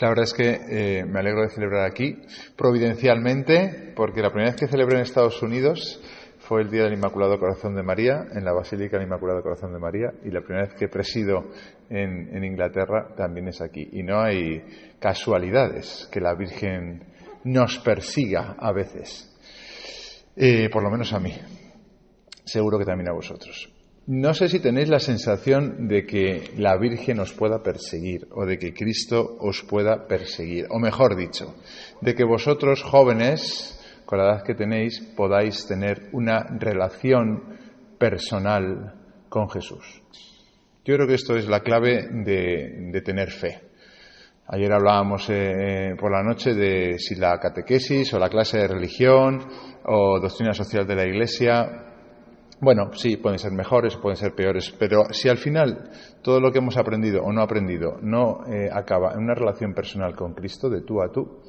La verdad es que eh, me alegro de celebrar aquí, providencialmente, porque la primera vez que celebré en Estados Unidos fue el Día del Inmaculado Corazón de María, en la Basílica del Inmaculado Corazón de María, y la primera vez que presido en, Inglaterra también es aquí. Y no hay casualidades que la Virgen nos persiga a veces, eh, por lo menos a mí, seguro que también a vosotros. No sé si tenéis la sensación de que la Virgen os pueda perseguir o de que Cristo os pueda perseguir, o mejor dicho, de que vosotros jóvenes, con la edad que tenéis, podáis tener una relación personal con Jesús. Yo creo que esto es la clave de, tener fe. Ayer hablábamos eh, por la noche de si la catequesis o la clase de religión o doctrina social de la Iglesia bueno, sí, pueden ser mejores, pueden ser peores, pero si al final todo lo que hemos aprendido o no aprendido no eh, acaba en una relación personal con Cristo, de tú a tú,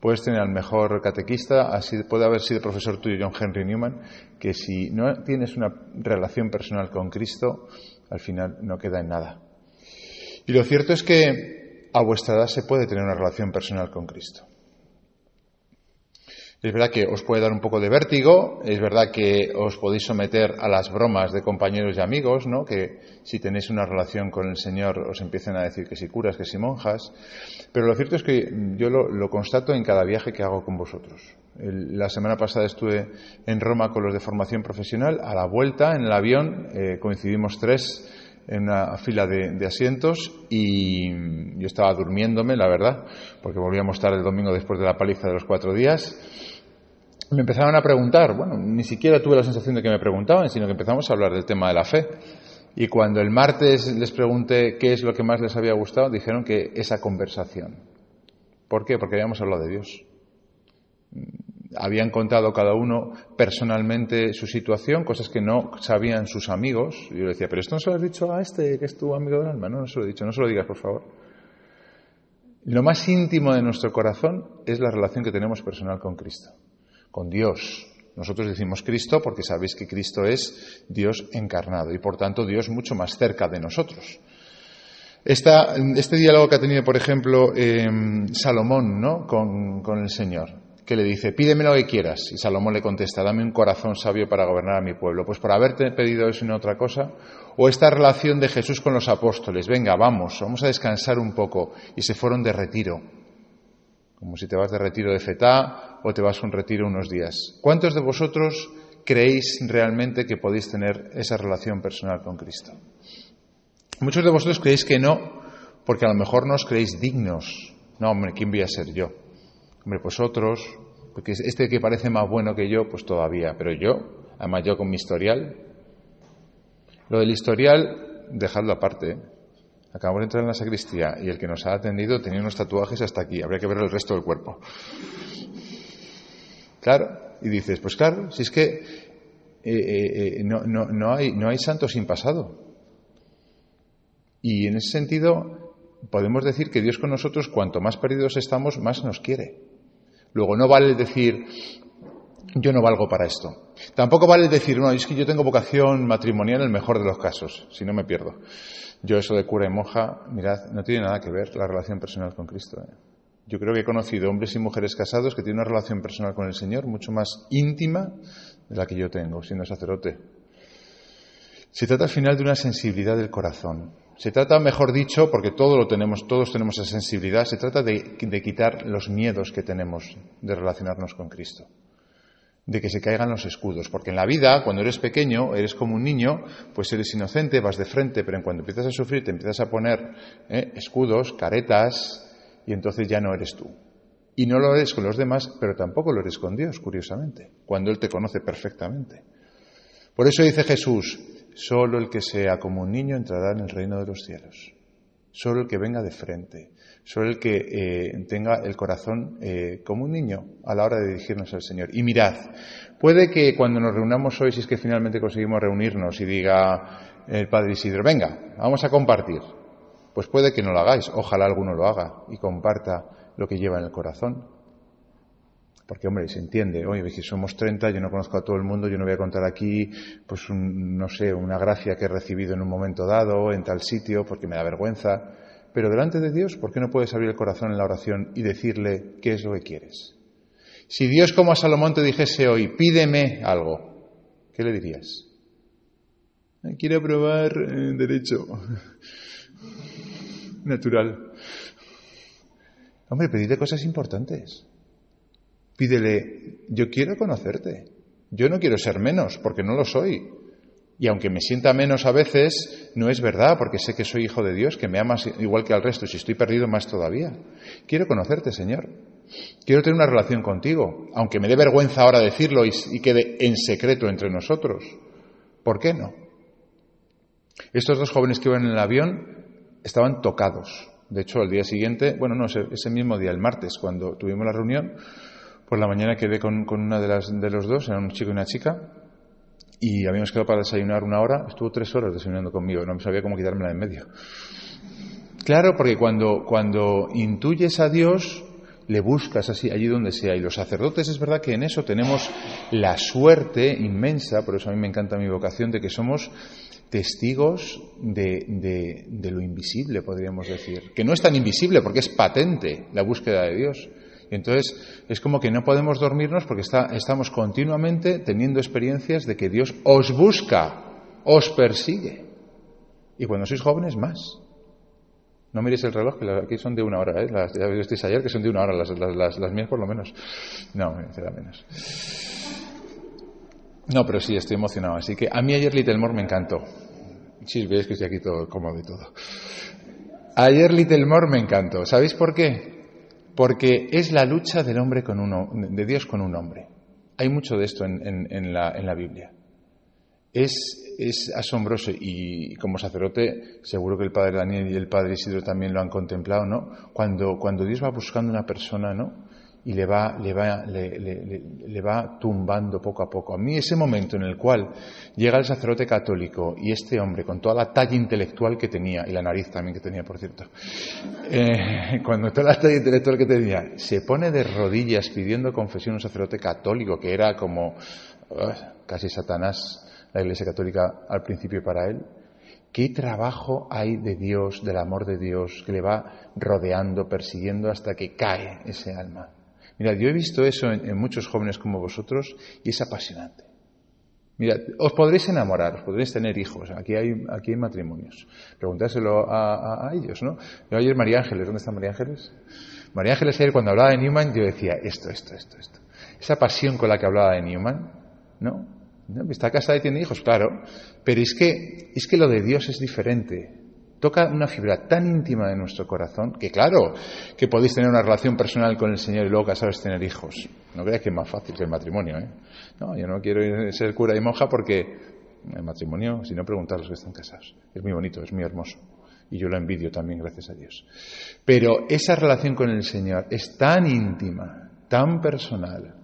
puedes tener al mejor catequista, así puede haber sido profesor tuyo John Henry Newman, que si no tienes una relación personal con Cristo, al final no queda en nada. Y lo cierto es que a vuestra edad se puede tener una relación personal con Cristo. Es verdad que os puede dar un poco de vértigo, es verdad que os podéis someter a las bromas de compañeros y amigos, ¿no? Que si tenéis una relación con el Señor os empiecen a decir que si curas, que si monjas. Pero lo cierto es que yo lo, constato en cada viaje que hago con vosotros. la semana pasada estuve en Roma con los de formación profesional. A la vuelta, en el avión, eh, coincidimos tres en una fila de, asientos y yo estaba durmiéndome, la verdad, porque volvíamos tarde el domingo después de la paliza de los cuatro días. Me empezaron a preguntar, bueno, ni siquiera tuve la sensación de que me preguntaban, sino que empezamos a hablar del tema de la fe. Y cuando el martes les pregunté qué es lo que más les había gustado, dijeron que esa conversación. ¿Por qué? Porque habíamos hablado de Dios habían contado cada uno personalmente su situación, cosas que no sabían sus amigos. Y yo decía, pero esto no se lo has dicho a este que es tu amigo del alma. No, no se lo he dicho, no se lo digas, por favor. Lo más íntimo de nuestro corazón es la relación que tenemos personal con Cristo, con Dios. Nosotros decimos Cristo porque sabéis que Cristo es Dios encarnado y por tanto Dios mucho más cerca de nosotros. este diálogo que ha tenido, por ejemplo, eh, Salomón ¿no? con el Señor que le dice, pídeme lo que quieras. Y Salomón le contesta, dame un corazón sabio para gobernar a mi pueblo. Pues por haberte pedido eso y otra cosa. O esta relación de Jesús con los apóstoles, venga, vamos, vamos a descansar un poco. Y se fueron de retiro. Como si te vas de retiro de fetá o te vas a un retiro unos días. ¿Cuántos de vosotros creéis realmente que podéis tener esa relación personal con Cristo? Muchos de vosotros creéis que no, porque a lo mejor no os creéis dignos. No, hombre, ¿quién voy a ser yo? Hombre, pues otros, porque este que parece más bueno que yo, pues todavía, pero yo, además yo con mi historial, lo del historial, dejadlo aparte. ¿eh? Acabamos de entrar en la sacristía y el que nos ha atendido tenía unos tatuajes hasta aquí, habría que ver el resto del cuerpo. Claro, y dices, pues claro, si es que eh, eh, no, no, hay, no hay santo sin pasado. Y en ese sentido, podemos decir que Dios con nosotros, cuanto más perdidos estamos, más nos quiere. Luego, no vale decir, yo no valgo para esto. Tampoco vale decir, no, es que yo tengo vocación matrimonial en el mejor de los casos, si no me pierdo. Yo eso de cura y monja, mirad, no tiene nada que ver la relación personal con Cristo. ¿eh? Yo creo que he conocido hombres y mujeres casados que tienen una relación personal con el Señor mucho más íntima de la que yo tengo, siendo sacerdote. Se trata al final de una sensibilidad del corazón. Se trata, mejor dicho, porque todos lo tenemos, todos tenemos esa sensibilidad, se trata de, quitar los miedos que tenemos de relacionarnos con Cristo. De que se caigan los escudos. Porque en la vida, cuando eres pequeño, eres como un niño, pues eres inocente, vas de frente, pero en cuando empiezas a sufrir, te empiezas a poner ¿eh? escudos, caretas, y entonces ya no eres tú. Y no lo eres con los demás, pero tampoco lo eres con Dios, curiosamente, cuando Él te conoce perfectamente. Por eso dice Jesús, Solo el que sea como un niño entrará en el reino de los cielos. Solo el que venga de frente. Solo el que eh, tenga el corazón eh, como un niño a la hora de dirigirnos al Señor. Y mirad, puede que cuando nos reunamos hoy, si es que finalmente conseguimos reunirnos y diga el Padre Isidro, venga, vamos a compartir. Pues puede que no lo hagáis. Ojalá alguno lo haga y comparta lo que lleva en el corazón. Porque, hombre, se entiende, oye, si somos 30, yo no conozco a todo el mundo, yo no voy a contar aquí, pues, no sé, una gracia que he recibido en un momento dado, en tal sitio, porque me da vergüenza. pero delante de Dios, ¿por qué no puedes abrir el corazón en la oración y decirle qué es lo que quieres? Si Dios como a Salomón te dijese hoy, pídeme algo, ¿qué le dirías? Quiero probar eh, derecho natural. Hombre, pedirle cosas importantes. Pídele, yo quiero conocerte. Yo no quiero ser menos, porque no lo soy. Y aunque me sienta menos a veces, no es verdad, porque sé que soy hijo de Dios, que me amas igual que al resto, si estoy perdido más todavía. Quiero conocerte, Señor. Quiero tener una relación contigo, aunque me dé vergüenza ahora decirlo y, y quede en secreto entre nosotros. ¿Por qué no? Estos dos jóvenes que iban en el avión estaban tocados. De hecho, el día siguiente, bueno, no, ese mismo día, el martes, cuando tuvimos la reunión, por la mañana quedé con, con una de, las, de los dos, era un chico y una chica, y habíamos quedado para desayunar una hora, estuvo tres horas desayunando conmigo, no sabía cómo quitármela de en medio. Claro, porque cuando, intuyes a Dios, le buscas así, allí donde sea. Y los sacerdotes es verdad que en eso tenemos la suerte inmensa, por eso a mí me encanta mi vocación, de que somos testigos de, de, lo invisible, podríamos decir. Que no es tan invisible porque es patente la búsqueda de Dios. Entonces es como que no podemos dormirnos porque está, estamos continuamente teniendo experiencias de que Dios os busca, os persigue. Y cuando sois jóvenes, más. No miréis el reloj, que aquí son de una hora, ¿eh? Las, ya visteis ayer que son de una hora, las, mías por lo menos. No, será menos. No, pero sí, estoy emocionado. Así que a mí ayer Little More me encantó. Sí, veis que estoy aquí todo cómodo y todo. Ayer Little More me encantó. ¿Sabéis por qué? Porque es la lucha del hombre con uno, de Dios con un hombre. Hay mucho de esto en, la, en la, Biblia. Es, es, asombroso y como sacerdote seguro que el padre Daniel y el padre Isidro también lo han contemplado, ¿no? Cuando, cuando Dios va buscando una persona, ¿no? Y le va, le va, le, le, le, va tumbando poco a poco. A mí ese momento en el cual llega el sacerdote católico y este hombre, con toda la talla intelectual que tenía, y la nariz también que tenía, por cierto, eh, cuando toda la talla intelectual que tenía, se pone de rodillas pidiendo confesión a un sacerdote católico, que era como uh, casi Satanás, la Iglesia Católica al principio para él, ¿Qué trabajo hay de Dios, del amor de Dios, que le va rodeando, persiguiendo hasta que cae ese alma? Mira, yo he visto eso en, muchos jóvenes como vosotros y es apasionante. Mira, os podréis enamorar, os podréis tener hijos. Aquí hay, aquí hay matrimonios. A, a ellos, ¿no? Yo ayer María Ángeles, ¿dónde está María Ángeles? María Ángeles ayer cuando hablaba de Newman yo decía esto, esto, esto, esto. Esa pasión con la que hablaba de Newman, ¿no? ¿No? Está casada y tiene hijos, claro. Pero es que, es que lo de Dios es diferente toca una fibra tan íntima de nuestro corazón que claro que podéis tener una relación personal con el Señor y luego casaros tener hijos. No creáis que es más fácil que el matrimonio. ¿eh? No, yo no quiero ser cura y monja porque el matrimonio, si no preguntar a los que están casados, es muy bonito, es muy hermoso. Y yo lo envidio también, gracias a Dios. Pero esa relación con el Señor es tan íntima, tan personal.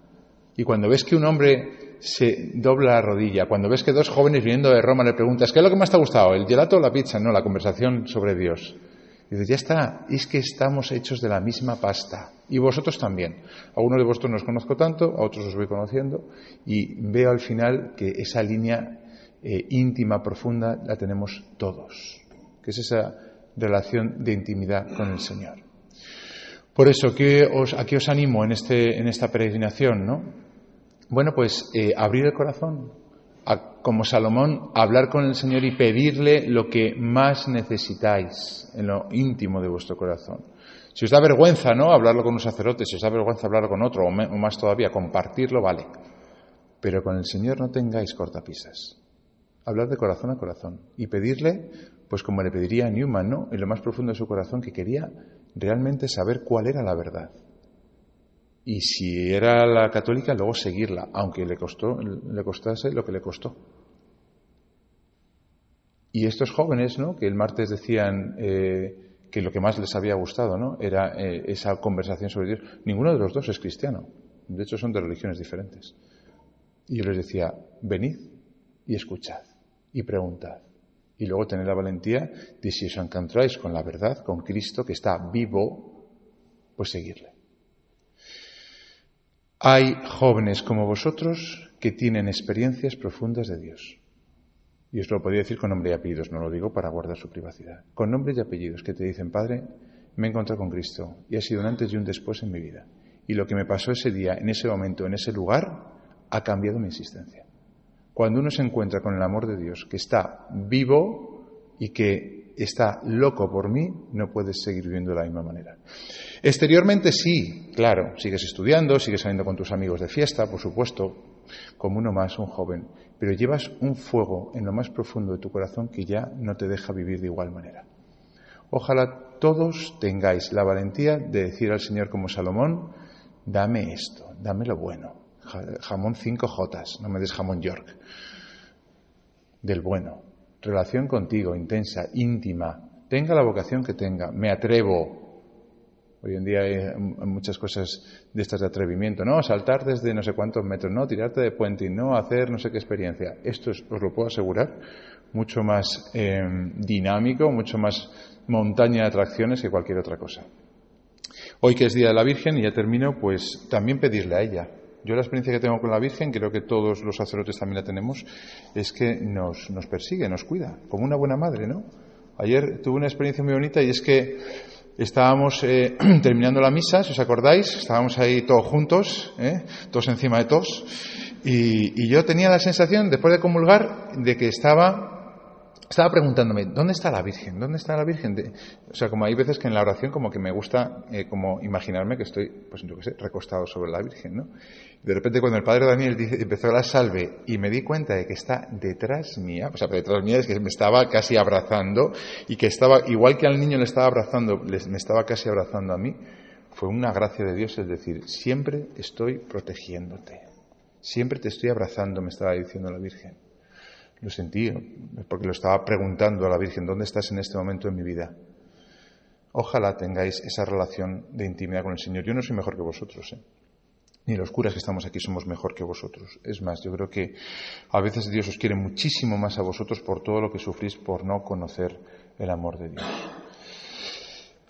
Y cuando ves que un hombre se dobla la rodilla. Cuando ves que dos jóvenes viniendo de Roma le preguntas, ¿qué es lo que más te ha gustado? ¿El gelato o la pizza? No, la conversación sobre Dios. Y dices, ya está, es que estamos hechos de la misma pasta. Y vosotros también. A uno de vosotros no os conozco tanto, a otros os voy conociendo, y veo al final que esa línea eh, íntima, profunda, la tenemos todos. Que es esa relación de intimidad con el Señor. Por eso, ¿qué os, ¿a qué os animo en, este, en esta peregrinación? ¿no? Bueno, pues eh, abrir el corazón, como Salomón, hablar con el Señor y pedirle lo que más necesitáis en lo íntimo de vuestro corazón. Si os da vergüenza, ¿no? Hablarlo con un sacerdote, si os da vergüenza hablarlo con otro, o, o más todavía, compartirlo, vale. Pero con el Señor no tengáis cortapisas. Hablar de corazón a corazón y pedirle, pues como le pediría a Newman, ¿no? En lo más profundo de su corazón, que quería realmente saber cuál era la verdad y si era la católica, luego seguirla, aunque le, costó, le costase lo que le costó. Y estos jóvenes, ¿no? que el martes decían eh, que lo que más les había gustado ¿no? era eh, esa conversación sobre Dios, ninguno de los dos es cristiano. De hecho, son de religiones diferentes. Y yo les decía, venid y escuchad y preguntad. Y luego tener la valentía de si os encontráis con la verdad, con Cristo que está vivo, pues seguirle. Hay jóvenes como vosotros que tienen experiencias profundas de Dios. Y os lo podría decir con nombre y apellidos, no lo digo para guardar su privacidad. Con nombres y apellidos que te dicen, Padre, me he encontrado con Cristo y ha sido un antes y un después en mi vida. Y lo que me pasó ese día, en ese momento, en ese lugar, ha cambiado mi existencia. Cuando uno se encuentra con el amor de Dios, que está vivo y que está loco por mí, no puedes seguir viviendo de la misma manera. Exteriormente sí, claro, sigues estudiando, sigues saliendo con tus amigos de fiesta, por supuesto, como uno más, un joven, pero llevas un fuego en lo más profundo de tu corazón que ya no te deja vivir de igual manera. Ojalá todos tengáis la valentía de decir al Señor como Salomón, dame esto, dame lo bueno. Jamón cinco jotas, no me des jamón York. Del bueno. Relación contigo, intensa, íntima. Tenga la vocación que tenga. Me atrevo. Hoy en día hay muchas cosas de estas de atrevimiento. No, saltar desde no sé cuántos metros, no, tirarte de puente, no hacer no sé qué experiencia. Esto os lo puedo asegurar, mucho más eh, dinámico, mucho más montaña de atracciones que cualquier otra cosa. Hoy que es Día de la Virgen, y ya termino, pues también pedirle a ella. Yo la experiencia que tengo con la Virgen, creo que todos los sacerdotes también la tenemos, es que nos, nos persigue, nos cuida, como una buena madre, ¿no? Ayer tuve una experiencia muy bonita y es que estábamos eh, terminando la misa, si os acordáis, estábamos ahí todos juntos, ¿eh? todos encima de todos, y, y yo tenía la sensación, después de comulgar, de que estaba estaba preguntándome, ¿dónde está la Virgen? ¿Dónde está la Virgen? o sea, como hay veces que en la oración como que me gusta eh, como imaginarme que estoy, pues yo qué sé, recostado sobre la Virgen, ¿no? De repente cuando el Padre Daniel empezó la salve y me di cuenta de que está detrás mía, o sea, detrás mía es que me estaba casi abrazando y que estaba, igual que al niño le estaba abrazando, me estaba casi abrazando a mí, fue una gracia de Dios, es decir, siempre estoy protegiéndote, siempre te estoy abrazando, me estaba diciendo la Virgen. Lo sentí, porque lo estaba preguntando a la Virgen, ¿dónde estás en este momento en mi vida? Ojalá tengáis esa relación de intimidad con el Señor. Yo no soy mejor que vosotros, ¿eh? ni los curas que estamos aquí somos mejor que vosotros. Es más, yo creo que a veces Dios os quiere muchísimo más a vosotros por todo lo que sufrís por no conocer el amor de Dios.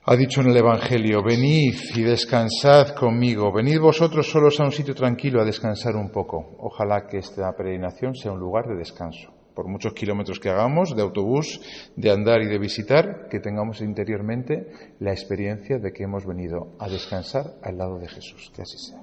Ha dicho en el Evangelio, venid y descansad conmigo, venid vosotros solos a un sitio tranquilo a descansar un poco. Ojalá que esta peregrinación sea un lugar de descanso por muchos kilómetros que hagamos de autobús, de andar y de visitar, que tengamos interiormente la experiencia de que hemos venido a descansar al lado de Jesús. Que así sea.